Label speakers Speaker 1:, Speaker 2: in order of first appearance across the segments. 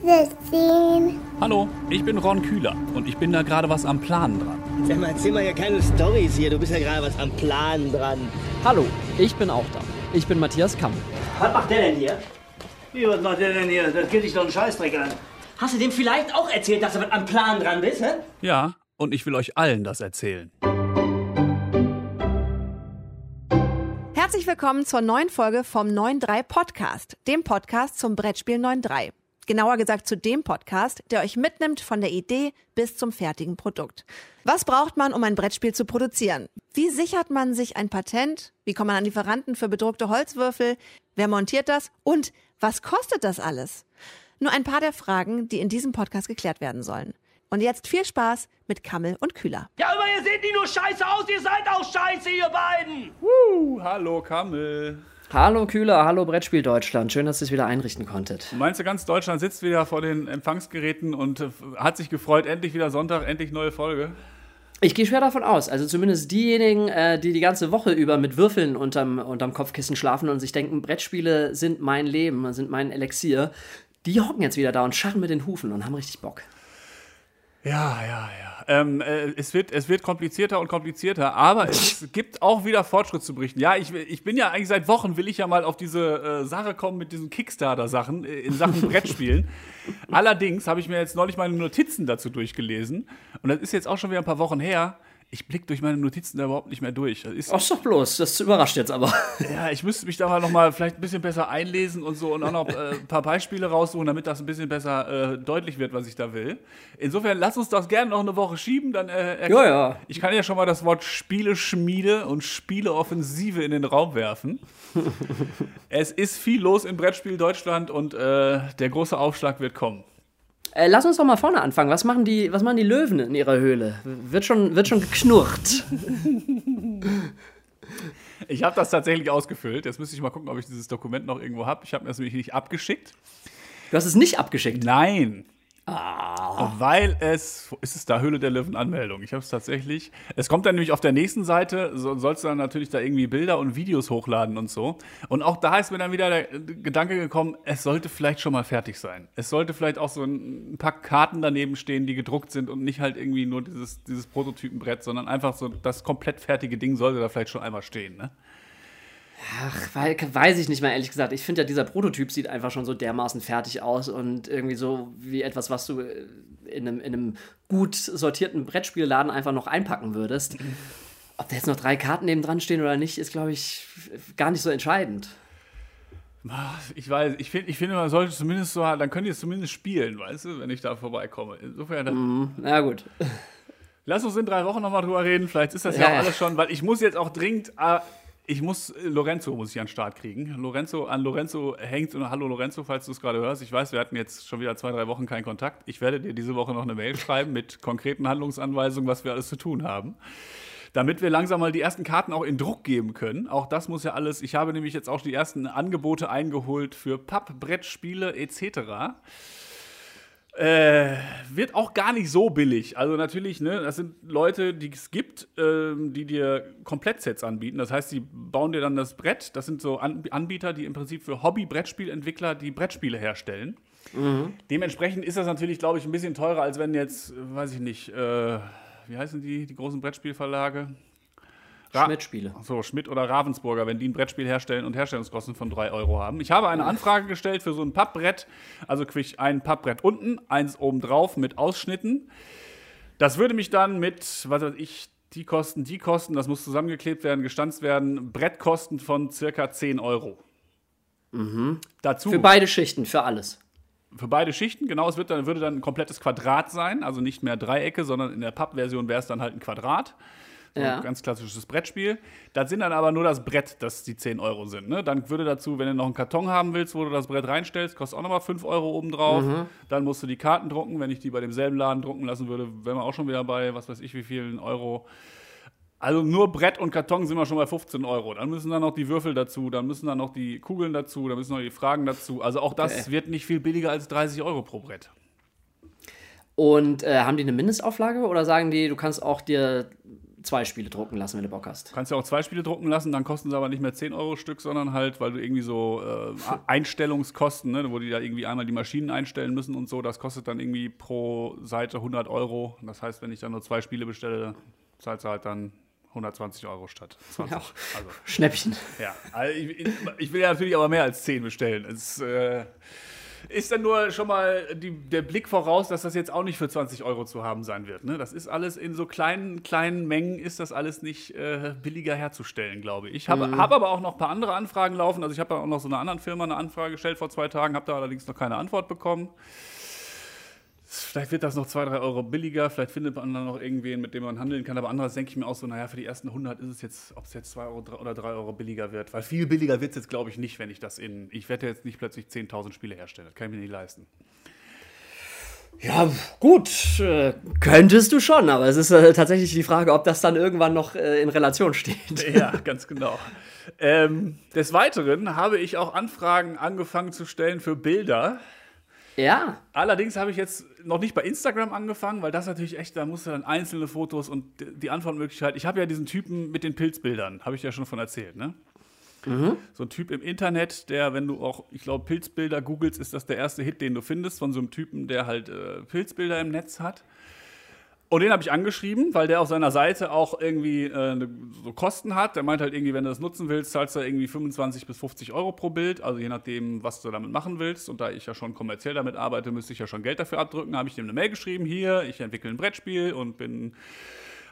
Speaker 1: Gesichtchen.
Speaker 2: Hallo, ich bin Ron Kühler und ich bin da gerade was am Planen dran.
Speaker 3: Sag mal, erzähl mal hier keine Storys hier. Du bist ja gerade was am Plan dran.
Speaker 4: Hallo, ich bin auch da. Ich bin Matthias Kamm.
Speaker 3: Was macht der denn hier?
Speaker 5: Wie, was macht der denn hier? Das geht dich doch einen Scheißdreck an.
Speaker 3: Hast du dem vielleicht auch erzählt, dass du was am Plan dran bist, hä?
Speaker 2: Ja, und ich will euch allen das erzählen.
Speaker 6: Herzlich willkommen zur neuen Folge vom 9.3 Podcast, dem Podcast zum Brettspiel 9.3. Genauer gesagt zu dem Podcast, der euch mitnimmt von der Idee bis zum fertigen Produkt. Was braucht man, um ein Brettspiel zu produzieren? Wie sichert man sich ein Patent? Wie kommt man an Lieferanten für bedruckte Holzwürfel? Wer montiert das? Und was kostet das alles? Nur ein paar der Fragen, die in diesem Podcast geklärt werden sollen. Und jetzt viel Spaß mit Kammel und Kühler.
Speaker 5: Ja, aber ihr seht nicht nur scheiße aus, ihr seid auch scheiße, ihr beiden!
Speaker 2: Uh, hallo Kammel.
Speaker 4: Hallo Kühler, hallo Brettspiel Deutschland. Schön, dass ihr es wieder einrichten konntet.
Speaker 2: Meinst du, ganz Deutschland sitzt wieder vor den Empfangsgeräten und äh, hat sich gefreut, endlich wieder Sonntag, endlich neue Folge?
Speaker 4: Ich gehe schwer davon aus. Also zumindest diejenigen, äh, die die ganze Woche über mit Würfeln unterm, unterm Kopfkissen schlafen und sich denken, Brettspiele sind mein Leben, sind mein Elixier, die hocken jetzt wieder da und scharren mit den Hufen und haben richtig Bock.
Speaker 2: Ja, ja, ja. Ähm, äh, es, wird, es wird komplizierter und komplizierter, aber es gibt auch wieder Fortschritt zu berichten. Ja, ich, ich bin ja eigentlich seit Wochen, will ich ja mal auf diese äh, Sache kommen mit diesen Kickstarter-Sachen äh, in Sachen Brettspielen. Allerdings habe ich mir jetzt neulich meine Notizen dazu durchgelesen und das ist jetzt auch schon wieder ein paar Wochen her. Ich blicke durch meine Notizen da überhaupt nicht mehr durch. Das ist,
Speaker 4: Ach doch bloß, das überrascht jetzt aber.
Speaker 2: ja, ich müsste mich da mal noch mal vielleicht ein bisschen besser einlesen und so und auch noch äh, ein paar Beispiele raussuchen, damit das ein bisschen besser äh, deutlich wird, was ich da will. Insofern lass uns das gerne noch eine Woche schieben. Dann, äh,
Speaker 4: Ja, ja.
Speaker 2: Ich kann ja schon mal das Wort Spieleschmiede und Spieleoffensive in den Raum werfen. es ist viel los im Brettspiel Deutschland und äh, der große Aufschlag wird kommen.
Speaker 4: Äh, lass uns doch mal vorne anfangen. Was machen die, was machen die Löwen in ihrer Höhle? Wird schon, wird schon geknurrt.
Speaker 2: Ich habe das tatsächlich ausgefüllt. Jetzt müsste ich mal gucken, ob ich dieses Dokument noch irgendwo habe. Ich habe mir das nämlich nicht abgeschickt.
Speaker 4: Du hast es nicht abgeschickt.
Speaker 2: Nein. Weil es, ist es da, Höhle der Löwen Anmeldung. Ich habe es tatsächlich. Es kommt dann nämlich auf der nächsten Seite, so, sollst du dann natürlich da irgendwie Bilder und Videos hochladen und so. Und auch da ist mir dann wieder der Gedanke gekommen, es sollte vielleicht schon mal fertig sein. Es sollte vielleicht auch so ein paar Karten daneben stehen, die gedruckt sind und nicht halt irgendwie nur dieses, dieses Prototypenbrett, sondern einfach so das komplett fertige Ding sollte da vielleicht schon einmal stehen. Ne?
Speaker 4: Ach, wei- weiß ich nicht mal, ehrlich gesagt. Ich finde ja, dieser Prototyp sieht einfach schon so dermaßen fertig aus und irgendwie so wie etwas, was du äh, in einem, in einem gut sortierten Brettspielladen einfach noch einpacken würdest. Ob da jetzt noch drei Karten neben dran stehen oder nicht, ist, glaube ich, gar nicht so entscheidend.
Speaker 2: Ich weiß, ich finde, ich finde, man sollte zumindest so, dann könnt ihr es zumindest spielen, weißt du, wenn ich da vorbeikomme. Insofern, dann,
Speaker 4: Na gut.
Speaker 2: lass uns in drei Wochen nochmal drüber reden. Vielleicht ist das ja,
Speaker 4: Ja,
Speaker 2: auch alles schon, weil ich muss jetzt auch dringend, äh, ich muss, äh, Lorenzo muss ich an den Start kriegen. Lorenzo, an Lorenzo hängt, und hallo Lorenzo, falls du es gerade hörst. Ich weiß, wir hatten jetzt schon wieder zwei, drei Wochen keinen Kontakt. Ich werde dir diese Woche noch eine Mail schreiben mit konkreten Handlungsanweisungen, was wir alles zu tun haben. damit wir langsam mal die ersten Karten auch in Druck geben können. Auch das muss ja alles, ich habe nämlich jetzt auch die ersten Angebote eingeholt für Pappbrettspiele etc. Äh, wird auch gar nicht so billig. Also natürlich, ne, das sind Leute, die es gibt, ähm, die dir Komplettsets anbieten. Das heißt, die bauen dir dann das Brett. Das sind so An Anbieter, die im Prinzip für Hobby-Brettspielentwickler die Brettspiele herstellen. Dementsprechend ist das natürlich, glaube ich, ein bisschen teurer, als wenn jetzt, äh, weiß ich nicht, äh, wie heißen die, die großen Brettspielverlage? Ra-
Speaker 4: Schmidt-Spiele.
Speaker 2: So, Schmidt oder Ravensburger, wenn die ein Brettspiel herstellen und Herstellungskosten von 3 Euro haben. Ich habe eine Anfrage gestellt für so ein Pappbrett, also quick ein Pappbrett unten, eins oben drauf mit Ausschnitten. Das würde mich dann mit, was weiß ich, die Kosten, die Kosten, das muss zusammengeklebt werden, gestanzt werden, Brettkosten von circa 10 Euro. Dazu
Speaker 4: Für beide Schichten, für alles.
Speaker 2: für beide Schichten, genau, es wird dann, würde dann ein komplettes Quadrat sein, also nicht mehr Dreiecke, sondern in der Pappversion wäre es dann halt ein Quadrat.
Speaker 4: Ja.
Speaker 2: ein ganz klassisches Brettspiel. Das sind dann aber nur das Brett, das die 10 Euro sind. Ne? Dann würde dazu, wenn du noch einen Karton haben willst, wo du das Brett reinstellst, kostet auch nochmal 5 Euro obendrauf.
Speaker 4: Mhm.
Speaker 2: Dann musst du die Karten drucken. Wenn ich die bei demselben Laden drucken lassen würde, wären wir auch schon wieder bei, was weiß ich, wie vielen Euro. Also nur Brett und Karton sind wir schon bei 15 Euro. Dann müssen dann noch die Würfel dazu, dann müssen dann noch die Kugeln dazu, dann müssen noch die Fragen dazu. Also auch das
Speaker 4: Okay.
Speaker 2: wird nicht viel billiger als 30 Euro pro Brett.
Speaker 4: Und äh, haben die eine Mindestauflage oder sagen die, du kannst auch dir zwei Spiele drucken lassen, wenn du Bock hast.
Speaker 2: Kannst ja auch zwei Spiele drucken lassen, dann kosten sie aber nicht mehr 10 Euro Stück, sondern halt, weil du irgendwie so äh, Einstellungskosten, ne, wo die da irgendwie einmal die Maschinen einstellen müssen und so, das kostet dann irgendwie pro Seite 100 Euro. Das heißt, wenn ich dann nur zwei Spiele bestelle, zahlst du halt dann 120 Euro statt 20.
Speaker 4: Ja.
Speaker 2: Also,
Speaker 4: Schnäppchen.
Speaker 2: ja. Also ich, ich will ja natürlich aber mehr als 10 bestellen. Es äh, ist dann nur schon mal die, der Blick voraus, dass das jetzt auch nicht für 20 Euro zu haben sein wird. Ne? Das ist alles in so kleinen, kleinen Mengen, ist das alles nicht äh, billiger herzustellen, glaube ich. Ich habe hab aber auch noch ein paar andere Anfragen laufen. Also ich habe auch noch so einer anderen Firma eine Anfrage gestellt vor zwei Tagen, habe da allerdings noch keine Antwort bekommen. Vielleicht wird das noch 2, 3 Euro billiger, vielleicht findet man dann noch irgendwen, mit dem man handeln kann. Aber andererseits denke ich mir auch so, naja, für die ersten 100 ist es jetzt, ob es jetzt 2 Euro drei- oder 3 Euro billiger wird. Weil viel billiger wird es jetzt, glaube ich, nicht, wenn ich das in. Ich werde jetzt nicht plötzlich 10.000 Spiele herstellen. Das kann ich mir nicht leisten.
Speaker 4: Ja, gut, äh, könntest du schon, aber es ist äh, tatsächlich die Frage, ob das dann irgendwann noch äh, in Relation steht.
Speaker 2: Ja, ganz genau. Ähm, des Weiteren habe ich auch Anfragen angefangen zu stellen für Bilder.
Speaker 4: Ja,
Speaker 2: Allerdings habe ich jetzt noch nicht bei Instagram angefangen, weil das natürlich echt, da musst du dann einzelne Fotos und die Antwortmöglichkeit. Ich habe ja diesen Typen mit den Pilzbildern, habe ich ja schon von erzählt, ne? So ein Typ im Internet, der, wenn du auch, ich glaube, Pilzbilder googelst, ist das der erste Hit, den du findest, von so einem Typen, der halt äh, Pilzbilder im Netz hat. Und den habe ich angeschrieben, weil der auf seiner Seite auch irgendwie äh, ne- so Kosten hat. Der meint halt irgendwie, wenn du das nutzen willst, zahlst du irgendwie 25 bis 50 Euro pro Bild, also je nachdem, was du damit machen willst. Und da ich ja schon kommerziell damit arbeite, müsste ich ja schon Geld dafür abdrücken. habe ich dem eine Mail geschrieben, hier, ich entwickle ein Brettspiel und bin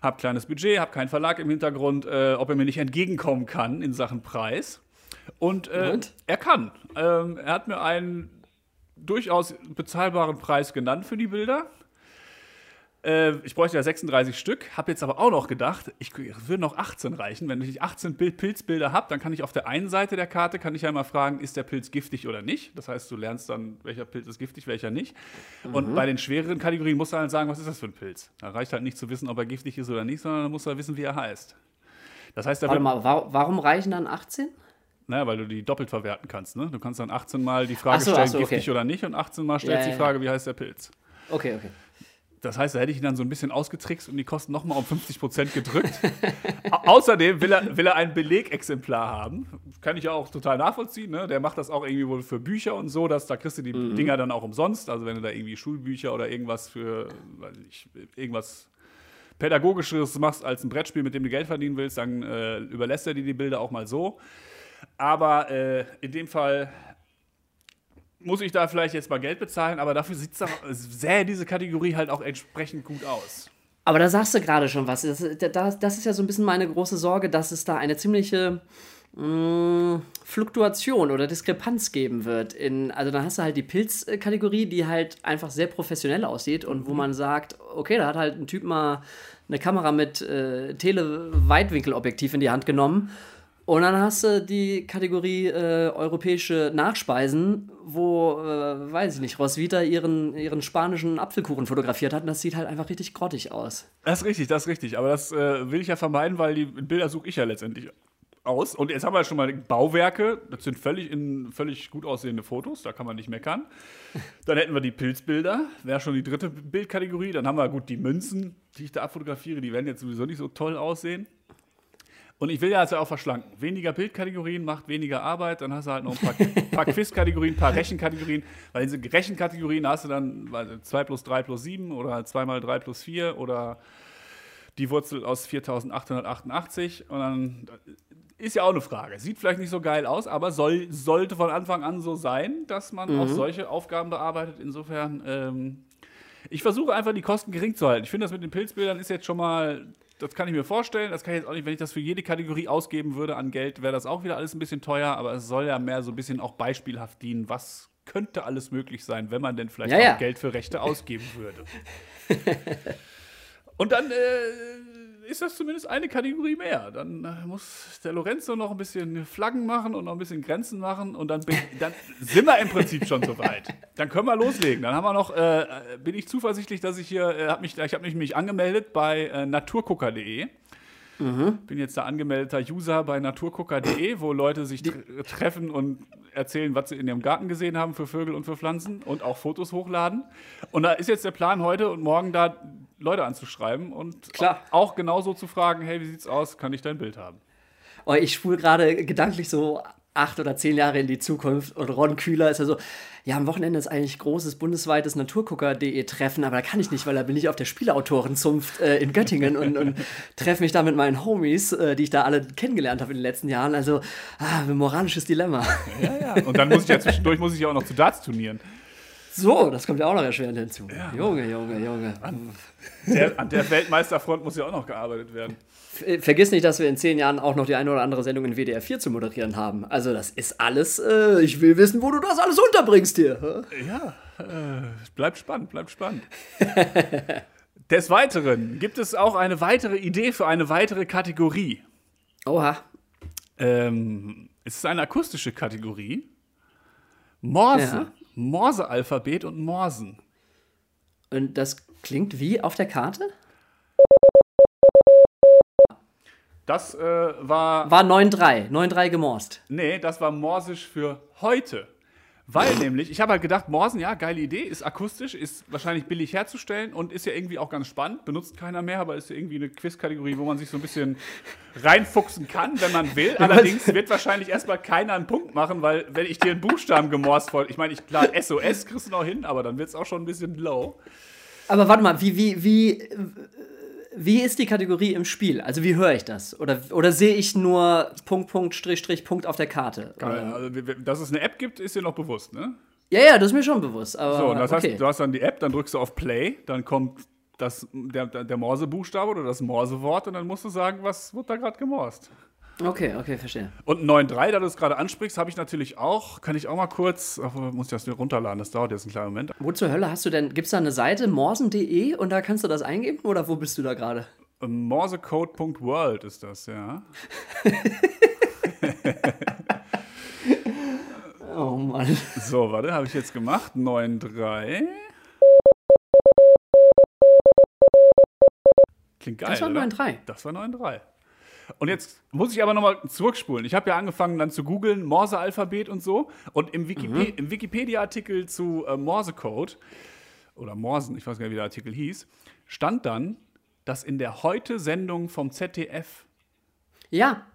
Speaker 2: habe kleines Budget, habe keinen Verlag im Hintergrund, äh, ob er mir nicht entgegenkommen kann in Sachen Preis. Und, äh,
Speaker 4: Und?
Speaker 2: er kann. Ähm, er hat mir einen durchaus bezahlbaren Preis genannt für die Bilder. Äh, ich bräuchte ja 36 Stück, habe jetzt aber auch noch gedacht, ich es würden noch 18 reichen. Wenn ich 18 Bild Pilzbilder habe, dann kann ich auf der einen Seite der Karte kann ich ja immer fragen, ist der Pilz giftig oder nicht. Das heißt, du lernst dann, welcher Pilz ist giftig, welcher nicht. Und bei den schwereren Kategorien musst du halt sagen, was ist das für ein Pilz. Da reicht halt nicht zu wissen, ob er giftig ist oder nicht, sondern dann musst du halt wissen, wie er heißt. Das heißt,
Speaker 4: warte mal, wa warum reichen dann 18?
Speaker 2: naja, weil du die doppelt verwerten kannst. Ne? Du kannst dann 18 Mal die Frage
Speaker 4: so,
Speaker 2: stellen,
Speaker 4: so, okay.
Speaker 2: giftig oder nicht, und 18 Mal stellst
Speaker 4: Ja,
Speaker 2: du
Speaker 4: ja,
Speaker 2: die Frage, wie heißt der Pilz.
Speaker 4: Okay, okay.
Speaker 2: Das heißt, da hätte ich ihn dann so ein bisschen ausgetrickst und die Kosten nochmal um 50 Prozent gedrückt. Au- Außerdem will er, will er ein Belegexemplar haben. Kann ich ja auch total nachvollziehen. Ne? Der macht das auch irgendwie wohl für Bücher und so. Dass, da kriegst du die Dinger dann auch umsonst. Also wenn du da irgendwie Schulbücher oder irgendwas für, weiß ich, irgendwas Pädagogischeres machst als ein Brettspiel, mit dem du Geld verdienen willst, dann äh, überlässt er dir die Bilder auch mal so. Aber äh, in dem Fall muss ich da vielleicht jetzt mal Geld bezahlen, aber dafür sieht's doch, sähe diese Kategorie halt auch entsprechend gut aus.
Speaker 4: Aber da sagst du gerade schon was. Das, das, das ist ja so ein bisschen meine große Sorge, dass es da eine ziemliche mh, Fluktuation oder Diskrepanz geben wird. In, also dann hast du halt die Pilzkategorie, die halt einfach sehr professionell aussieht und wo man sagt, okay, da hat halt ein Typ mal eine Kamera mit äh, Tele-Weitwinkelobjektiv in die Hand genommen. Und dann hast du die Kategorie äh, europäische Nachspeisen, wo, äh, weiß ich nicht, Roswitha ihren, ihren spanischen Apfelkuchen fotografiert hat. Und das sieht halt einfach richtig grottig aus.
Speaker 2: Das ist richtig, das ist richtig. Aber das äh, will ich ja vermeiden, weil die Bilder suche ich ja letztendlich aus. Und jetzt haben wir schon mal Bauwerke. Das sind völlig, in, völlig gut aussehende Fotos. Da kann man nicht meckern. Dann hätten wir die Pilzbilder. Wäre schon die dritte Bildkategorie. Dann haben wir gut die Münzen, die ich da abfotografiere. Die werden jetzt sowieso nicht so toll aussehen. Und ich will ja also auch verschlanken. Weniger Bildkategorien macht weniger Arbeit, dann hast du halt noch ein paar, paar Quizkategorien, ein paar Rechenkategorien. Weil diese Rechenkategorien hast du dann weiß nicht, 2 plus 3 plus 7 oder 2 mal 3 plus 4 oder die Wurzel aus 4888. Und dann ist ja auch eine Frage. Sieht vielleicht nicht so geil aus, aber soll, sollte von Anfang an so sein, dass man auch solche Aufgaben bearbeitet. Insofern, ähm, ich versuche einfach die Kosten gering zu halten. Ich finde, das mit den Pilzbildern ist jetzt schon mal, das kann ich mir vorstellen. Das kann ich jetzt auch nicht, wenn ich das für jede Kategorie ausgeben würde an Geld, wäre das auch wieder alles ein bisschen teuer. Aber es soll ja mehr so ein bisschen auch beispielhaft dienen, was könnte alles möglich sein, wenn man denn vielleicht
Speaker 4: Ja,
Speaker 2: auch
Speaker 4: ja.
Speaker 2: Geld für Rechte ausgeben würde. Und dann äh, ist das zumindest eine Kategorie mehr. Dann äh, muss der Lorenzo noch ein bisschen Flaggen machen und noch ein bisschen Grenzen machen und dann, bin, dann sind wir im Prinzip schon soweit. Dann können wir loslegen. Dann haben wir noch, äh, äh, bin ich zuversichtlich, dass ich hier, äh, hab mich, ich habe mich nämlich angemeldet bei äh, naturgucker.de. Bin jetzt da angemeldeter User bei naturgucker.de, wo Leute sich tr treffen und erzählen, was sie in ihrem Garten gesehen haben für Vögel und für Pflanzen und auch Fotos hochladen. Und da ist jetzt der Plan heute und morgen da Leute anzuschreiben und
Speaker 4: Klar.
Speaker 2: auch genauso zu fragen, hey, wie sieht's aus, kann ich dein Bild haben?
Speaker 4: Oh, ich spule gerade gedanklich so acht oder zehn Jahre in die Zukunft und Ron Kühler ist ja so, ja, am Wochenende ist eigentlich großes bundesweites Naturgucker.de Treffen, aber da kann ich nicht, weil da bin ich auf der Spieleautorenzunft äh, in Göttingen und, und treffe mich da mit meinen Homies, äh, die ich da alle kennengelernt habe in den letzten Jahren. Also, ah, ein moralisches Dilemma.
Speaker 2: Ja, ja. Und dann muss ich ja zwischendurch muss ich ja auch noch zu Darts-Turnieren.
Speaker 4: So, das kommt ja auch noch erschwerend hinzu. Junge, Junge, Junge.
Speaker 2: Der, an der Weltmeisterfront muss ja auch noch gearbeitet werden.
Speaker 4: Äh, Vergiss nicht, dass wir in zehn Jahren auch noch die eine oder andere Sendung in WDR 4 zu moderieren haben. Also, das ist alles, äh, ich will wissen, wo du das alles unterbringst hier.
Speaker 2: Ja, äh, bleibt spannend, bleibt spannend. Des Weiteren gibt es auch eine weitere Idee für eine weitere Kategorie.
Speaker 4: Oha.
Speaker 2: Ähm, es ist eine akustische Kategorie. Morse,
Speaker 4: Ja.
Speaker 2: Morse-Alphabet und Morsen.
Speaker 4: Und das klingt wie auf der Karte?
Speaker 2: Das äh, war,
Speaker 4: War 9-3. 9-3 gemorst.
Speaker 2: nee, das war Morsisch für heute. Weil nämlich, ich habe halt gedacht, Morsen, ja, geile Idee, ist akustisch, ist wahrscheinlich billig herzustellen und ist ja irgendwie auch ganz spannend, benutzt keiner mehr, aber ist ja irgendwie eine Quiz-Kategorie, wo man sich so ein bisschen reinfuchsen kann, wenn man will. Allerdings wird wahrscheinlich erstmal keiner einen Punkt machen, weil wenn ich dir einen Buchstaben gemorst wollte, ich meine, ich, klar, SOS kriegst du noch hin, aber dann wird es auch schon ein bisschen low.
Speaker 4: Aber warte mal, wie, wie, wie, wie ist die Kategorie im Spiel? Also, wie höre ich das? Oder, oder sehe ich nur Punkt, Punkt, Strich, Strich, Punkt auf der Karte?
Speaker 2: Also, dass es eine App gibt, ist dir noch bewusst, ne?
Speaker 4: Ja, ja, das ist mir schon bewusst. Aber
Speaker 2: So, das
Speaker 4: okay.
Speaker 2: heißt, du hast dann die App, dann drückst du auf Play, dann kommt das, der, der der Morse-Buchstabe oder das Morse-Wort und dann musst du sagen, was wird da gerade gemorst.
Speaker 4: Okay, okay, verstehe.
Speaker 2: Und 9.3, da du es gerade ansprichst, habe ich natürlich auch, kann ich auch mal kurz, muss ich das wieder runterladen, das dauert jetzt einen kleinen Moment.
Speaker 4: Wo zur Hölle hast du denn, gibt es da eine Seite, morsen.de und da kannst du das eingeben oder wo bist du da gerade?
Speaker 2: Morsecode.world ist das, ja.
Speaker 4: Oh Mann.
Speaker 2: So, warte, habe ich jetzt gemacht. 9.3. Klingt geil,
Speaker 4: Das war
Speaker 2: oder?
Speaker 4: 9.3.
Speaker 2: Das war 9.3. Und jetzt muss ich aber nochmal zurückspulen. Ich habe ja angefangen dann zu googeln, Morse-Alphabet und so. Und im, Wikip mhm. im Wikipedia-Artikel zu äh, Morse-Code oder Morsen, ich weiß gar nicht, wie der Artikel hieß, stand dann, dass in der Heute-Sendung vom ZDF.
Speaker 4: Ja.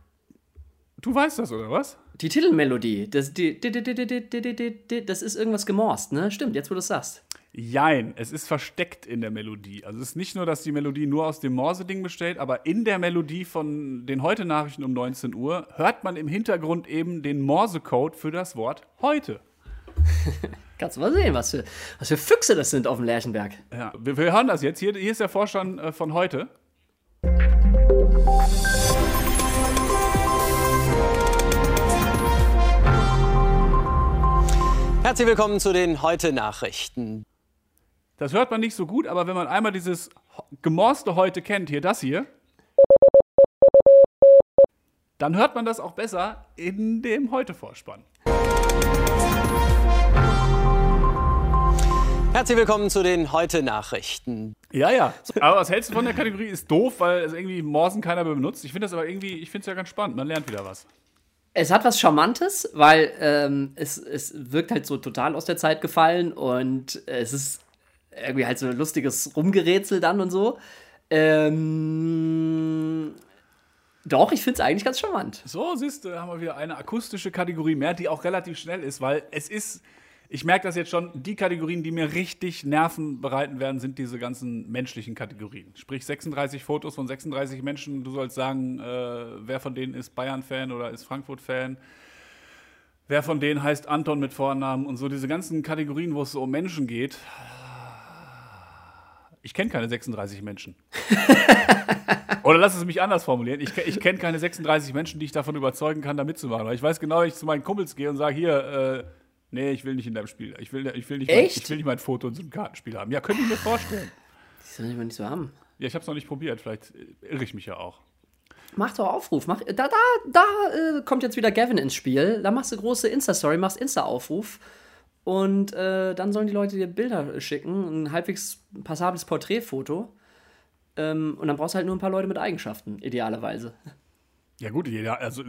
Speaker 2: Du weißt das, oder was?
Speaker 4: Die Titelmelodie. Das, die, die, die, das ist irgendwas gemorst, ne? Stimmt, jetzt wo du es sagst.
Speaker 2: Jein, es ist versteckt in der Melodie. Also es ist nicht nur, dass die Melodie nur aus dem Morse-Ding besteht, aber in der Melodie von den Heute-Nachrichten um 19 Uhr hört man im Hintergrund eben den Morse-Code für das Wort heute.
Speaker 4: Kannst du mal sehen, was für, was für Füchse das sind auf dem Lerchenberg.
Speaker 2: Ja, wir, wir hören das jetzt. Hier, hier ist der Vorstand äh, von heute.
Speaker 1: Herzlich willkommen zu den Heute-Nachrichten.
Speaker 2: Das hört man nicht so gut, aber wenn man einmal dieses gemorste heute kennt, hier das hier, dann hört man das auch besser in dem Heute-Vorspann.
Speaker 1: Herzlich willkommen zu den Heute-Nachrichten.
Speaker 2: Ja, ja. Aber was hältst du von der Kategorie? Ist doof, weil es irgendwie Morsen keiner mehr benutzt. Ich finde das aber irgendwie, ich finde es ja ganz spannend. Man lernt wieder was.
Speaker 4: Es hat was Charmantes, weil ähm, es, es wirkt halt so total aus der Zeit gefallen und es ist irgendwie halt so ein lustiges Rumgerätsel dann und so. Ähm, doch, ich finde es eigentlich ganz charmant.
Speaker 2: So, siehst du, haben wir wieder eine akustische Kategorie mehr, die auch relativ schnell ist, weil es ist, ich merke das jetzt schon, die Kategorien, die mir richtig Nerven bereiten werden, sind diese ganzen menschlichen Kategorien. Sprich 36 Fotos von 36 Menschen, du sollst sagen, äh, wer von denen ist Bayern-Fan oder ist Frankfurt-Fan. Wer von denen heißt Anton mit Vornamen und so diese ganzen Kategorien, wo es so um Menschen geht. Ich kenne keine 36 Menschen. Oder lass es mich anders formulieren. Ich, ich kenne keine 36 Menschen, die ich davon überzeugen kann, da mitzumachen. Weil ich weiß genau, wenn ich zu meinen Kumpels gehe und sage, hier, äh, nee, ich will nicht in deinem Spiel. Ich will, ich will, nicht, mein,
Speaker 4: Echt?
Speaker 2: ich will nicht mein Foto in so einem Kartenspiel haben. Ja, könnte ich mir vorstellen.
Speaker 4: Das soll ich mal nicht so haben.
Speaker 2: Ja, ich habe es noch nicht probiert. Vielleicht äh, irre ich mich ja auch.
Speaker 4: Mach doch Aufruf. Mach, da da, da äh, kommt jetzt wieder Gavin ins Spiel. Da machst du große Insta-Story, machst Insta-Aufruf. Und äh, dann sollen die Leute dir Bilder schicken, ein halbwegs passables Porträtfoto. Ähm, und dann brauchst du halt nur ein paar Leute mit Eigenschaften, idealerweise.
Speaker 2: Ja gut, jeder, also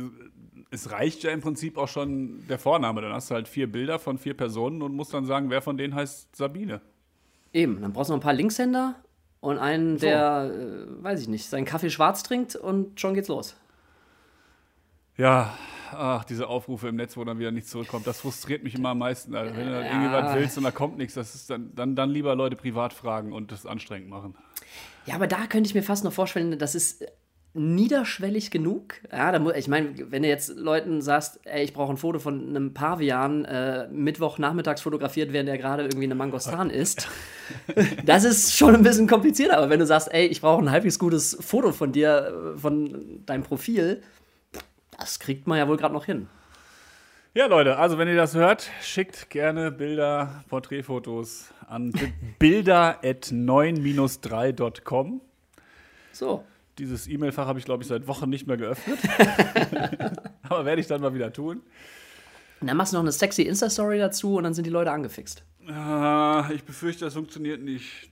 Speaker 2: es reicht ja im Prinzip auch schon der Vorname. Dann hast du halt vier Bilder von vier Personen und musst dann sagen, wer von denen heißt Sabine.
Speaker 4: Eben, dann brauchst du noch ein paar Linkshänder und einen, der, äh, weiß ich nicht, seinen Kaffee schwarz trinkt und schon geht's los.
Speaker 2: Ja, ach, diese Aufrufe im Netz, wo dann wieder nichts zurückkommt, das frustriert mich immer am meisten. Also, wenn du dann irgendwie was willst und da kommt nichts, das ist dann, dann, dann lieber Leute privat fragen und das anstrengend machen.
Speaker 4: Ja, aber da könnte ich mir fast noch vorstellen, das ist niederschwellig genug. Ja, da ich meine, wenn du jetzt Leuten sagst, ey, ich brauche ein Foto von einem Pavian, äh, Mittwochnachmittags fotografiert, während der gerade irgendwie eine Mangostan isst, das ist schon ein bisschen komplizierter. Aber wenn du sagst, ey, ich brauche ein halbwegs gutes Foto von dir, äh, von deinem Profil, das kriegt man ja wohl gerade noch hin.
Speaker 2: Ja, Leute, also wenn ihr das hört, schickt gerne Bilder, Porträtfotos an bilder.9-3.com.
Speaker 4: So.
Speaker 2: Dieses E-Mail-Fach habe ich, glaube ich, seit Wochen nicht mehr geöffnet. Aber werde ich dann mal wieder tun.
Speaker 4: Und dann machst du noch eine sexy Insta-Story dazu und dann sind die Leute angefixt.
Speaker 2: Ah, ich befürchte, das funktioniert nicht.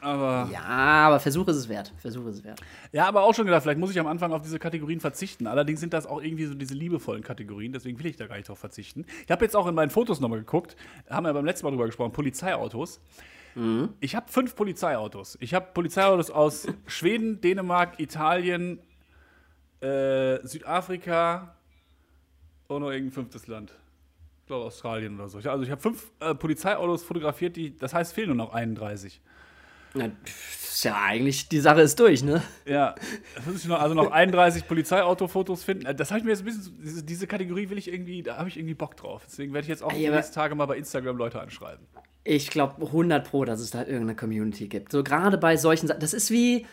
Speaker 2: Aber
Speaker 4: Ja, aber Versuch ist es wert. Versuch ist es wert.
Speaker 2: Ja, aber auch schon gedacht, vielleicht muss ich am Anfang auf diese Kategorien verzichten. Allerdings sind das auch irgendwie so diese liebevollen Kategorien, deswegen will ich da gar nicht drauf verzichten. Ich habe jetzt auch in meinen Fotos nochmal geguckt, haben wir beim letzten Mal drüber gesprochen, Polizeiautos. Ich habe fünf Polizeiautos. Ich habe Polizeiautos aus Schweden, Dänemark, Italien, äh, Südafrika und noch irgendein fünftes Land. Ich glaube Australien oder so. Also ich habe fünf äh, Polizeiautos fotografiert, die, das heißt, fehlen nur noch 31.
Speaker 4: Na, ist ja eigentlich, die Sache ist durch, ne?
Speaker 2: Ja, noch, also noch 31 Polizeiautofotos finden. Äh, Das habe ich mir jetzt ein bisschen, diese, Kategorie will ich irgendwie, da habe ich irgendwie Bock drauf. Deswegen werde ich jetzt auch die
Speaker 4: aber-
Speaker 2: nächsten Tage mal bei Instagram Leute anschreiben.
Speaker 4: Ich glaube 100 Pro, dass es da irgendeine Community gibt. So gerade bei solchen Sachen. Das ist wie,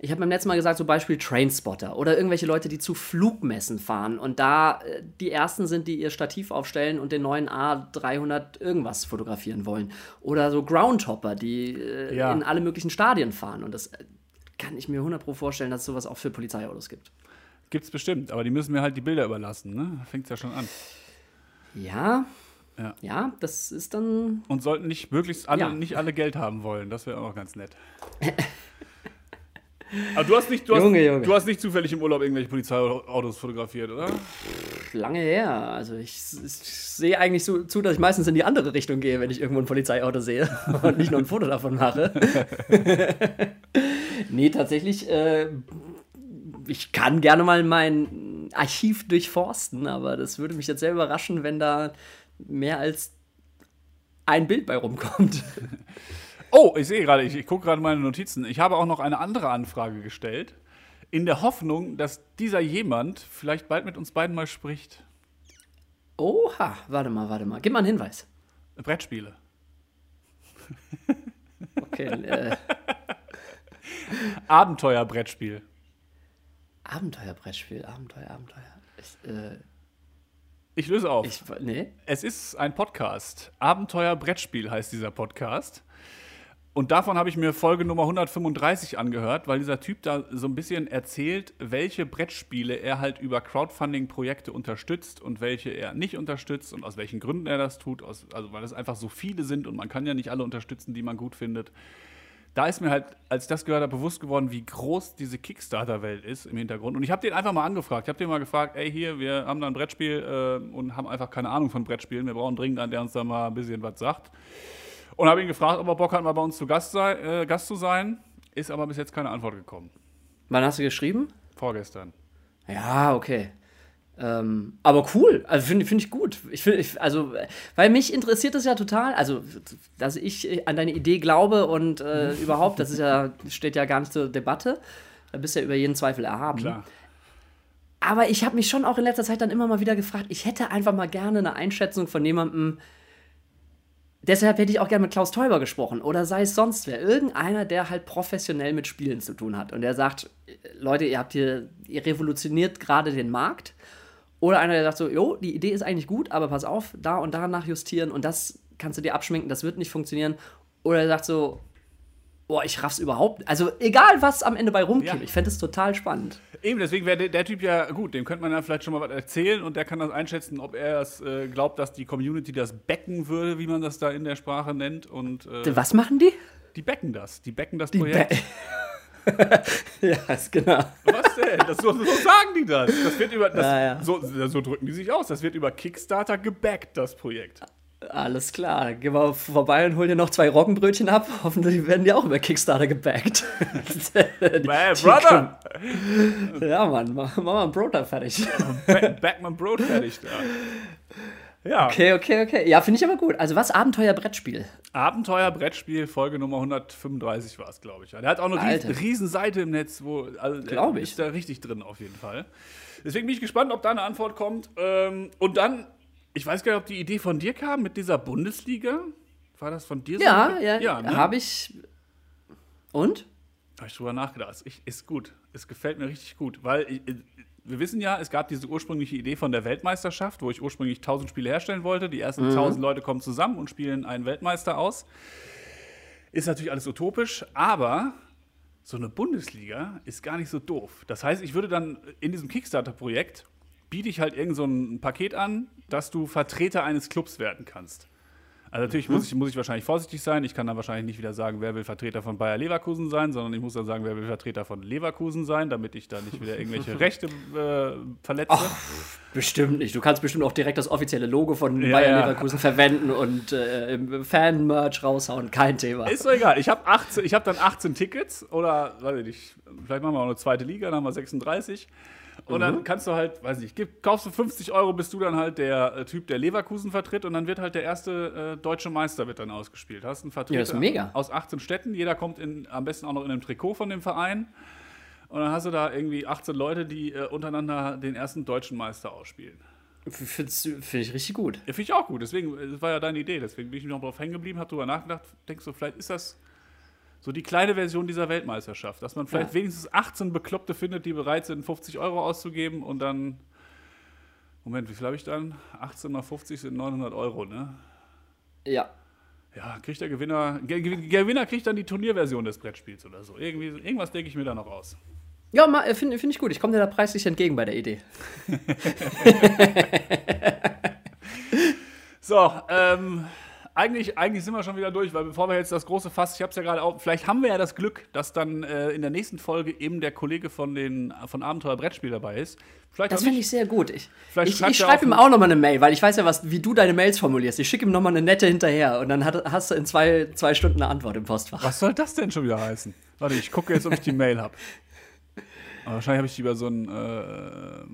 Speaker 4: ich habe beim letzten Mal gesagt, so Beispiel Trainspotter oder irgendwelche Leute, die zu Flugmessen fahren und da äh, die ersten sind, die ihr Stativ aufstellen und den neuen A300 irgendwas fotografieren wollen. Oder so Groundhopper, die äh,
Speaker 2: Ja.
Speaker 4: in alle möglichen Stadien fahren. Und das äh, kann ich mir 100 Pro vorstellen, dass es sowas auch für Polizeiautos gibt.
Speaker 2: Gibt's bestimmt, aber die müssen mir halt die Bilder überlassen, ne? Da fängt's ja schon an.
Speaker 4: Ja,
Speaker 2: Ja.
Speaker 4: ja, das ist dann
Speaker 2: Und sollten nicht möglichst alle,
Speaker 4: Ja.
Speaker 2: nicht alle Geld haben wollen. Das wäre auch ganz nett. Aber du hast nicht, du hast,
Speaker 4: Junge, Junge.
Speaker 2: du hast nicht zufällig im Urlaub irgendwelche Polizeiautos fotografiert, oder?
Speaker 4: lange her. Also ich, ich sehe eigentlich so zu, dass ich meistens in die andere Richtung gehe, wenn ich irgendwo ein Polizeiauto sehe und nicht nur ein Foto davon mache. nee, tatsächlich, äh, ich kann gerne mal mein Archiv durchforsten, aber das würde mich jetzt sehr überraschen, wenn da mehr als ein Bild bei rumkommt.
Speaker 2: Oh, ich sehe gerade, ich, ich gucke gerade meine Notizen. Ich habe auch noch eine andere Anfrage gestellt, in der Hoffnung, dass dieser jemand vielleicht bald mit uns beiden mal spricht.
Speaker 4: Oha, warte mal, warte mal. Gib mal einen Hinweis.
Speaker 2: Brettspiele.
Speaker 4: Okay, äh,
Speaker 2: Abenteuer-Brettspiel.
Speaker 4: Abenteuerbrettspiel, Abenteuer, Abenteuer. Ich, äh,
Speaker 2: Ich löse auf.
Speaker 4: ich, nee.
Speaker 2: Es ist ein Podcast. Abenteuer-Brettspiel heißt dieser Podcast. Und davon habe ich mir Folge Nummer 135 angehört, weil dieser Typ da so ein bisschen erzählt, welche Brettspiele er halt über Crowdfunding-Projekte unterstützt und welche er nicht unterstützt und aus welchen Gründen er das tut. Aus, also weil es einfach so viele sind und man kann ja nicht alle unterstützen, die man gut findet. Da ist mir halt, als ich das gehört habe, bewusst geworden, wie groß diese Kickstarter-Welt ist im Hintergrund. Und ich habe den einfach mal angefragt. Ich habe den mal gefragt, ey, hier, wir haben da ein Brettspiel äh, und haben einfach keine Ahnung von Brettspielen. Wir brauchen dringend einen, der uns da mal ein bisschen was sagt. Und habe ihn gefragt, ob er Bock hat, mal bei uns zu Gast, sei, äh, Gast zu sein. Ist aber bis jetzt keine Antwort gekommen.
Speaker 4: Wann hast du geschrieben?
Speaker 2: Vorgestern.
Speaker 4: Ja, okay. Ähm, aber cool, also finde find ich gut. Ich finde, ich, also, äh, weil mich interessiert das ja total, also, dass ich an deine Idee glaube und äh, überhaupt, das ist ja, steht ja gar nicht zur Debatte. Da bist du ja über jeden Zweifel erhaben.
Speaker 2: Klar.
Speaker 4: Aber ich habe mich schon auch in letzter Zeit dann immer mal wieder gefragt, ich hätte einfach mal gerne eine Einschätzung von jemandem, deshalb hätte ich auch gerne mit Klaus Teuber gesprochen oder sei es sonst wer. Irgendeiner, der halt professionell mit Spielen zu tun hat und der sagt, Leute, ihr habt hier, ihr revolutioniert gerade den Markt. Oder einer, der sagt so, jo, die Idee ist eigentlich gut, aber pass auf, da und da nachjustieren und das kannst du dir abschminken, das wird nicht funktionieren. Oder er sagt so, boah, ich raff's überhaupt. Also egal, was am Ende bei rumkommt,
Speaker 2: Ja.
Speaker 4: ich fände es total spannend.
Speaker 2: Eben, deswegen wäre der, der Typ ja gut. Dem könnte man ja vielleicht schon mal was erzählen und der kann das einschätzen, ob er es äh, glaubt, dass die Community das becken würde, wie man das da in der Sprache nennt. Und äh,
Speaker 4: Was machen die?
Speaker 2: die becken das. Die becken das
Speaker 4: Die
Speaker 2: Projekt.
Speaker 4: Be- ja, ist genau.
Speaker 2: Was denn? Das, so, so sagen die das. Das wird über, das,
Speaker 4: Ja, ja.
Speaker 2: So, so drücken die sich aus. Das wird über Kickstarter gebackt, das Projekt.
Speaker 4: Alles klar, geh mal vorbei und hol dir noch zwei Roggenbrötchen ab. Hoffentlich werden die auch über Kickstarter gebackt.
Speaker 2: Hey, Brother!
Speaker 4: ja, Mann, mach, mach mal ein Brot da fertig.
Speaker 2: Back, Backman Brot fertig da. Ja,
Speaker 4: Okay, okay, okay. Ja, finde ich aber gut. Also was? Abenteuer-Brettspiel.
Speaker 2: Abenteuer-Brettspiel, Folge Nummer 135 war es, glaube ich. Der hat auch eine
Speaker 4: Alter.
Speaker 2: riesen, Seite im Netz, wo also, er
Speaker 4: Glaub ich.
Speaker 2: ist da richtig drin auf jeden Fall. Deswegen bin ich gespannt, ob da eine Antwort kommt. Ähm, und dann, ich weiß gar nicht, ob die Idee von dir kam mit dieser Bundesliga. War das von dir? so?
Speaker 4: Ja, ja,
Speaker 2: ja ne?
Speaker 4: habe ich. Und?
Speaker 2: Habe ich drüber nachgedacht. Ist, ich- ist gut. Es gefällt mir richtig gut, weil ich, wir wissen ja, es gab diese ursprüngliche Idee von der Weltmeisterschaft, wo ich ursprünglich 1000 Spiele herstellen wollte. Die ersten 1000 Leute kommen zusammen und spielen einen Weltmeister aus. Ist natürlich alles utopisch, aber so eine Bundesliga ist gar nicht so doof. Das heißt, ich würde dann in diesem Kickstarter-Projekt biete ich halt irgend so ein Paket an, dass du Vertreter eines Clubs werden kannst. Also natürlich muss, ich, muss ich wahrscheinlich vorsichtig sein. Ich kann dann wahrscheinlich nicht wieder sagen, wer will Vertreter von Bayer Leverkusen sein, sondern ich muss dann sagen, wer will Vertreter von Leverkusen sein, damit ich da nicht wieder irgendwelche Rechte äh, verletze.
Speaker 4: Bestimmt nicht. Du kannst bestimmt auch direkt das offizielle Logo von
Speaker 2: Ja,
Speaker 4: Bayern
Speaker 2: ja.
Speaker 4: Leverkusen verwenden und äh, im Fan-Merch raushauen. Kein Thema.
Speaker 2: Ist doch egal. Ich habe hab dann 18 Tickets oder, weiß ich nicht, vielleicht machen wir auch eine zweite Liga, dann haben wir 36. Und dann kannst du halt, weiß nicht, gib, kaufst du 50 Euro, bist du dann halt der äh, Typ, der Leverkusen vertritt und dann wird halt der erste äh, deutsche Meister wird dann ausgespielt. Hast einen Vertreter
Speaker 4: Ja,
Speaker 2: aus 18 Städten, jeder kommt in, am besten auch noch in einem Trikot von dem Verein. Und dann hast du da irgendwie 18 Leute, die äh, untereinander den ersten deutschen Meister ausspielen.
Speaker 4: Finde find ich richtig gut.
Speaker 2: Ja, finde ich auch gut. Deswegen, äh, das war ja deine Idee. Deswegen bin ich noch drauf hängen geblieben, habe drüber nachgedacht. Denkst du, vielleicht ist das so die kleine Version dieser Weltmeisterschaft, dass man vielleicht
Speaker 4: Ja.
Speaker 2: wenigstens 18 Bekloppte findet, die bereit sind, 50 Euro auszugeben und dann. Moment, wie viel habe ich dann? 18 mal 50 sind 900 Euro, ne?
Speaker 4: Ja.
Speaker 2: Ja, kriegt der Gewinner. Ge Ge- Gewinner kriegt dann die Turnierversion des Brettspiels oder so. Irgendwie, irgendwas denke ich mir da noch aus.
Speaker 4: Ja, finde find ich gut. Ich komme dir da preislich entgegen bei der Idee.
Speaker 2: So, ähm, eigentlich, eigentlich sind wir schon wieder durch, weil bevor wir jetzt das große Fass, ich habe es ja gerade auch, vielleicht haben wir ja das Glück, dass dann äh, in der nächsten Folge eben der Kollege von den von Abenteuer Brettspiel dabei ist. Vielleicht
Speaker 4: Das finde ich sehr gut. Ich, ich, ich schreibe ihm auch nochmal eine Mail, weil ich weiß ja, was, wie du deine Mails formulierst. Ich schicke ihm nochmal eine nette hinterher und dann hat, hast du in zwei, zwei Stunden eine Antwort im Postfach.
Speaker 2: Was soll das denn schon wieder heißen? Warte, ich gucke jetzt, ob ich die Mail habe. Wahrscheinlich habe ich die über so ein äh,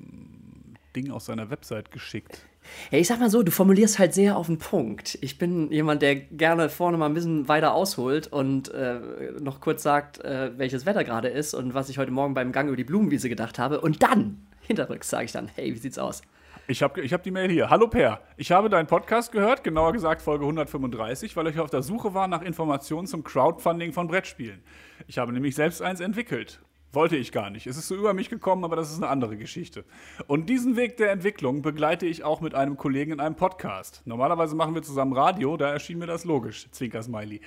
Speaker 2: Ding aus seiner Website geschickt.
Speaker 4: Ja, ich sag mal so, du formulierst halt sehr auf den Punkt. Ich bin jemand, der gerne vorne mal ein bisschen weiter ausholt und äh, noch kurz sagt, äh, welches Wetter gerade ist und was ich heute Morgen beim Gang über die Blumenwiese gedacht habe. Und dann, hinterrücks, sage ich dann, hey, wie sieht's aus?
Speaker 2: Ich habe ich hab die Mail hier. Hallo Per, ich habe deinen Podcast gehört, genauer gesagt Folge 135, weil ich auf der Suche war nach Informationen zum Crowdfunding von Brettspielen. Ich habe nämlich selbst eins entwickelt. Wollte ich gar nicht. Es ist so über mich gekommen, aber das ist eine andere Geschichte. Und diesen Weg der Entwicklung begleite ich auch mit einem Kollegen in einem Podcast. Normalerweise machen wir zusammen Radio, da erschien mir das logisch. Zwinker Smiley.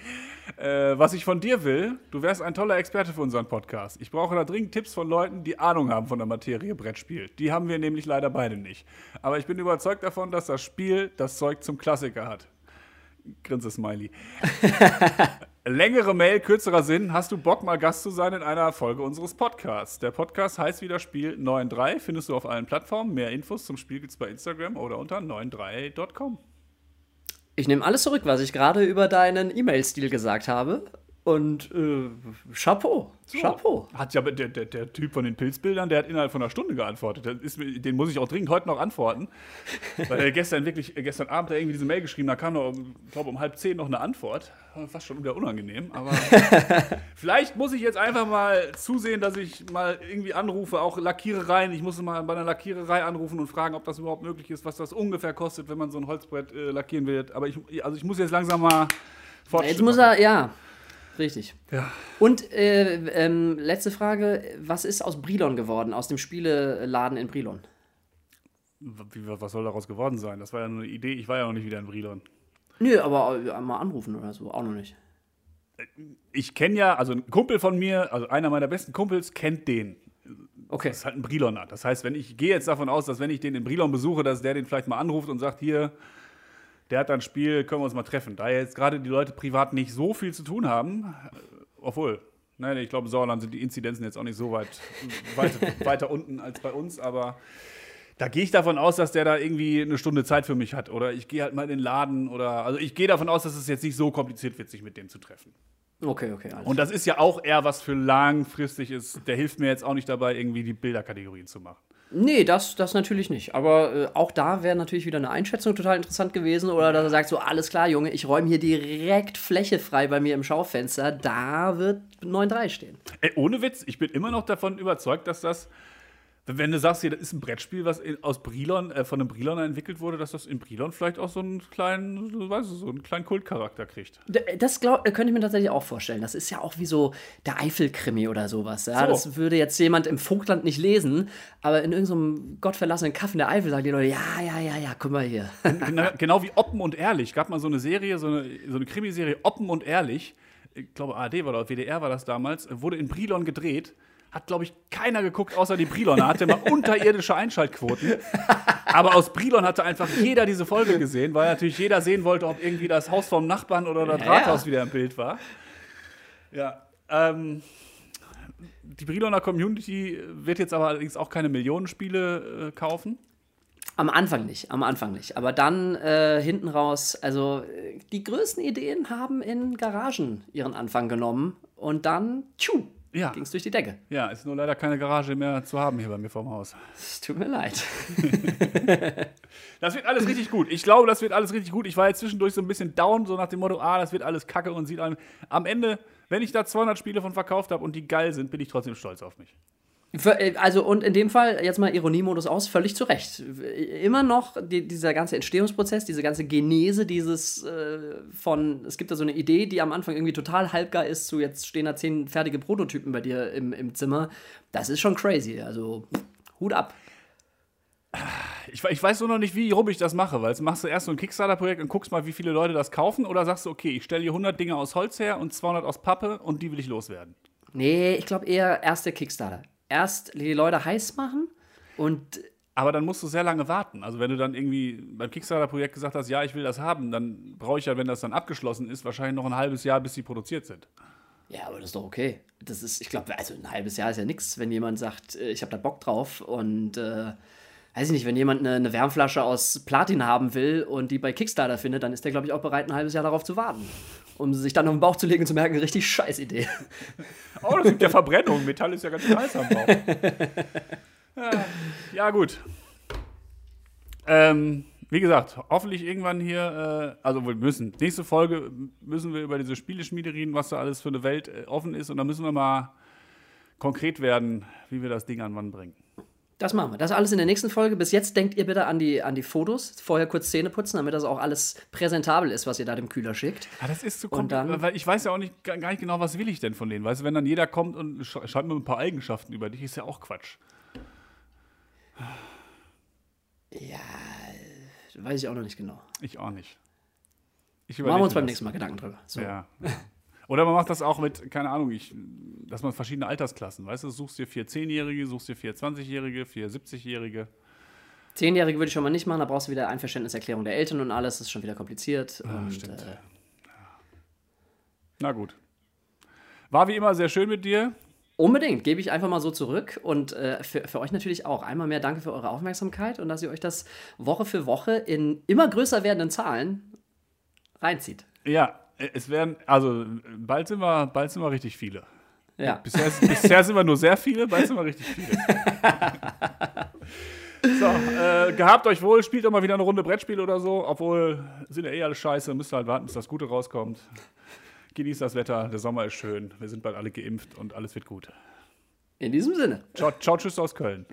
Speaker 2: Äh, was ich von dir will, du wärst ein toller Experte für unseren Podcast. Ich brauche da dringend Tipps von Leuten, die Ahnung haben von der Materie Brettspiel. Die haben wir nämlich leider beide nicht. Aber ich bin überzeugt davon, dass das Spiel das Zeug zum Klassiker hat. Grinse Smiley. Längere Mail, kürzerer Sinn. Hast du Bock, mal Gast zu sein in einer Folge unseres Podcasts? Der Podcast heißt wieder Spiel 93. Findest du auf allen Plattformen. Mehr Infos zum Spiel gibt's bei Instagram oder unter 93.com.
Speaker 4: Ich nehme alles zurück, was ich gerade über deinen E-Mail-Stil gesagt habe. Und äh, Chapeau. Chapeau.
Speaker 2: Hat ja der, der, der Typ von den Pilzbildern, der hat innerhalb von einer Stunde geantwortet. Ist, den muss ich auch dringend heute noch antworten. Weil er gestern wirklich, gestern Abend da irgendwie diese Mail geschrieben, da kam noch, ich glaube, um halb zehn noch eine Antwort. Fast schon wieder unangenehm. Aber vielleicht muss ich jetzt einfach mal zusehen, dass ich mal irgendwie anrufe, auch Lackierereien. Ich muss mal bei einer Lackiererei anrufen und fragen, ob das überhaupt möglich ist, was das ungefähr kostet, wenn man so ein Holzbrett äh, lackieren wird. Aber ich, also ich muss jetzt langsam mal Fortschritt
Speaker 4: Jetzt muss er, ja, richtig.
Speaker 2: Ja.
Speaker 4: Und äh, ähm, letzte Frage: Was ist aus Brilon geworden, aus dem Spieleladen in Brilon?
Speaker 2: Was soll daraus geworden sein? Das war ja nur eine Idee. Ich war ja noch nicht wieder in Brilon.
Speaker 4: Nö, aber äh, mal anrufen oder so, auch noch nicht.
Speaker 2: Ich kenne ja, also ein Kumpel von mir, also einer meiner besten Kumpels, kennt den.
Speaker 4: Okay.
Speaker 2: Das ist halt ein Briloner. Das heißt, wenn ich ich gehe jetzt davon aus, dass wenn ich den in Brilon besuche, dass der den vielleicht mal anruft und sagt, hier, der hat da ein Spiel, können wir uns mal treffen. Da jetzt gerade die Leute privat nicht so viel zu tun haben, äh, obwohl, nein, ich glaube, im Sauerland sind die Inzidenzen jetzt auch nicht so weit, weit weiter unten als bei uns, aber Da gehe ich davon aus, dass der da irgendwie eine Stunde Zeit für mich hat. Oder ich gehe halt mal in den Laden. Oder also ich gehe davon aus, dass es jetzt nicht so kompliziert wird, sich mit dem zu treffen.
Speaker 4: Okay, okay, alles
Speaker 2: Und das ist ja auch eher was für langfristig ist. Der hilft mir jetzt auch nicht dabei, irgendwie die Bilderkategorien zu machen.
Speaker 4: Nee, das, das natürlich nicht. Aber äh, auch da wäre natürlich wieder eine Einschätzung total interessant gewesen. Oder dass er sagt, so, alles klar, Junge, ich räume hier direkt Fläche frei bei mir im Schaufenster. Da wird 9-3 stehen.
Speaker 2: Ey, ohne Witz, ich bin immer noch davon überzeugt, dass das, wenn du sagst, hier, das ist ein Brettspiel, was aus Brilon, äh, von einem Briloner entwickelt wurde, dass das in Brilon vielleicht auch so einen kleinen, weißt du, so einen kleinen Kultcharakter kriegt.
Speaker 4: Das glaub, könnte ich mir tatsächlich auch vorstellen. Das ist ja auch wie so der Eifelkrimi oder sowas. Ja?
Speaker 2: So.
Speaker 4: Das würde jetzt jemand im Vogtland nicht lesen, aber in irgendeinem gottverlassenen Kaff in der Eifel sagen die Leute, ja, ja, ja, ja, guck mal hier.
Speaker 2: genau, genau wie Oppen und Ehrlich. Gab mal so eine Serie, so eine, so eine Krimiserie Oppen und Ehrlich. Ich glaube, ARD war das, WDR war das damals. Wurde in Brilon gedreht. Hat, glaube ich, keiner geguckt, außer die Briloner. Hatte mal unterirdische Einschaltquoten. Aber aus Brilon hatte einfach jeder diese Folge gesehen, weil natürlich jeder sehen wollte, ob irgendwie das Haus vom Nachbarn oder das
Speaker 4: Ja,
Speaker 2: Rathaus wieder im Bild war. Ja. Ähm, die Briloner Community wird jetzt aber allerdings auch keine Millionenspiele äh, kaufen.
Speaker 4: Am Anfang nicht, am Anfang nicht. Aber dann äh, hinten raus, also äh, die größten Ideen haben in Garagen ihren Anfang genommen und dann, tschu,
Speaker 2: Ja.
Speaker 4: ging es durch die Decke.
Speaker 2: Ja, ist nur leider keine Garage mehr zu haben hier bei mir vorm Haus.
Speaker 4: Es tut mir leid.
Speaker 2: Das wird alles richtig gut. Ich glaube, das wird alles richtig gut. Ich war jetzt zwischendurch so ein bisschen down, so nach dem Motto, ah, das wird alles kacke und sieht einem. Am Ende, wenn ich da 200 Spiele von verkauft habe und die geil sind, bin ich trotzdem stolz auf mich.
Speaker 4: Äh, Also und in dem Fall jetzt mal Ironiemodus aus, völlig zu Recht. Immer noch die, dieser ganze Entstehungsprozess, diese ganze Genese dieses äh, von, es gibt da so eine Idee, die am Anfang irgendwie total halbgar ist, zu jetzt stehen da zehn fertige Prototypen bei dir im, im Zimmer. Das ist schon crazy. Also Hut ab.
Speaker 2: Ich, ich weiß nur noch nicht, wie rum ich das mache, weil jetzt machst du erst so ein Kickstarter-Projekt und guckst mal, wie viele Leute das kaufen, oder sagst du, okay, ich stelle hier 100 Dinge aus Holz her und 200 aus Pappe und die will ich loswerden.
Speaker 4: Nee, ich glaube eher erst der Kickstarter. Erst die Leute heiß machen und
Speaker 2: Aber dann musst du sehr lange warten. Also wenn du dann irgendwie beim Kickstarter-Projekt gesagt hast, ja, ich will das haben, dann brauche ich ja, wenn das dann abgeschlossen ist, wahrscheinlich noch ein halbes Jahr, bis die produziert sind.
Speaker 4: Ja, aber das ist doch okay. Das ist, ich glaube, also ein halbes Jahr ist ja nichts, wenn jemand sagt, äh, ich habe da Bock drauf und äh, weiß ich nicht, wenn jemand eine, eine Wärmflasche aus Platin haben will und die bei Kickstarter findet, dann ist der, glaube ich, auch bereit, ein halbes Jahr darauf zu warten. Um sich dann auf den Bauch zu legen und zu merken, richtig scheiß Idee.
Speaker 2: Oh, das gibt ja Verbrennung. Metall ist ja ganz heiß am Bauch. Ja, gut. Ähm, wie gesagt, hoffentlich irgendwann hier, äh, also wir müssen, nächste Folge müssen wir über diese Spieleschmiede reden, was da alles für eine Welt äh, offen ist. Und dann müssen wir mal konkret werden, wie wir das Ding an Mann bringen.
Speaker 4: Das machen wir. Das alles in der nächsten Folge. Bis jetzt denkt ihr bitte an die, an die Fotos. Vorher kurz Zähne putzen, damit das auch alles präsentabel ist, was ihr da dem Kühler schickt.
Speaker 2: Ja, das ist zu kompliziert, weil ich weiß ja auch nicht, gar nicht genau, was will ich denn von denen. Weißt du, wenn dann jeder kommt und sch schreibt mir ein paar Eigenschaften über dich, ist ja auch Quatsch.
Speaker 4: Ja, weiß ich auch noch nicht genau.
Speaker 2: Ich auch nicht. Ich
Speaker 4: Machen wir uns beim nächsten Mal Gedanken drüber. So.
Speaker 2: Ja. Oder man macht das auch mit, keine Ahnung, ich, dass man verschiedene Altersklassen, weißt du, suchst dir vier Zehnjährige, suchst dir vier 20-Jährige, vier 70-Jährige.
Speaker 4: Zehnjährige würde ich schon mal nicht machen, da brauchst du wieder Einverständniserklärung der Eltern und alles, das ist schon wieder kompliziert. und,
Speaker 2: stimmt.
Speaker 4: Äh,
Speaker 2: Na gut. War wie immer sehr schön mit dir.
Speaker 4: unbedingt, gebe ich einfach mal so zurück und äh, für, für euch natürlich auch. Einmal mehr danke für eure Aufmerksamkeit und dass ihr euch das Woche für Woche in immer größer werdenden Zahlen reinzieht.
Speaker 2: Ja, es werden, also bald sind wir, bald sind wir richtig viele.
Speaker 4: Ja.
Speaker 2: Bisher, bisher sind wir nur sehr viele, bald sind wir richtig viele. So, äh, gehabt euch wohl, spielt doch mal wieder eine Runde Brettspiel oder so, obwohl sind ja eh alles scheiße, müsst ihr halt warten, bis das Gute rauskommt. Genießt das Wetter, der Sommer ist schön, wir sind bald alle geimpft und alles wird gut.
Speaker 4: In diesem Sinne.
Speaker 2: Ciao, ciao tschüss aus Köln.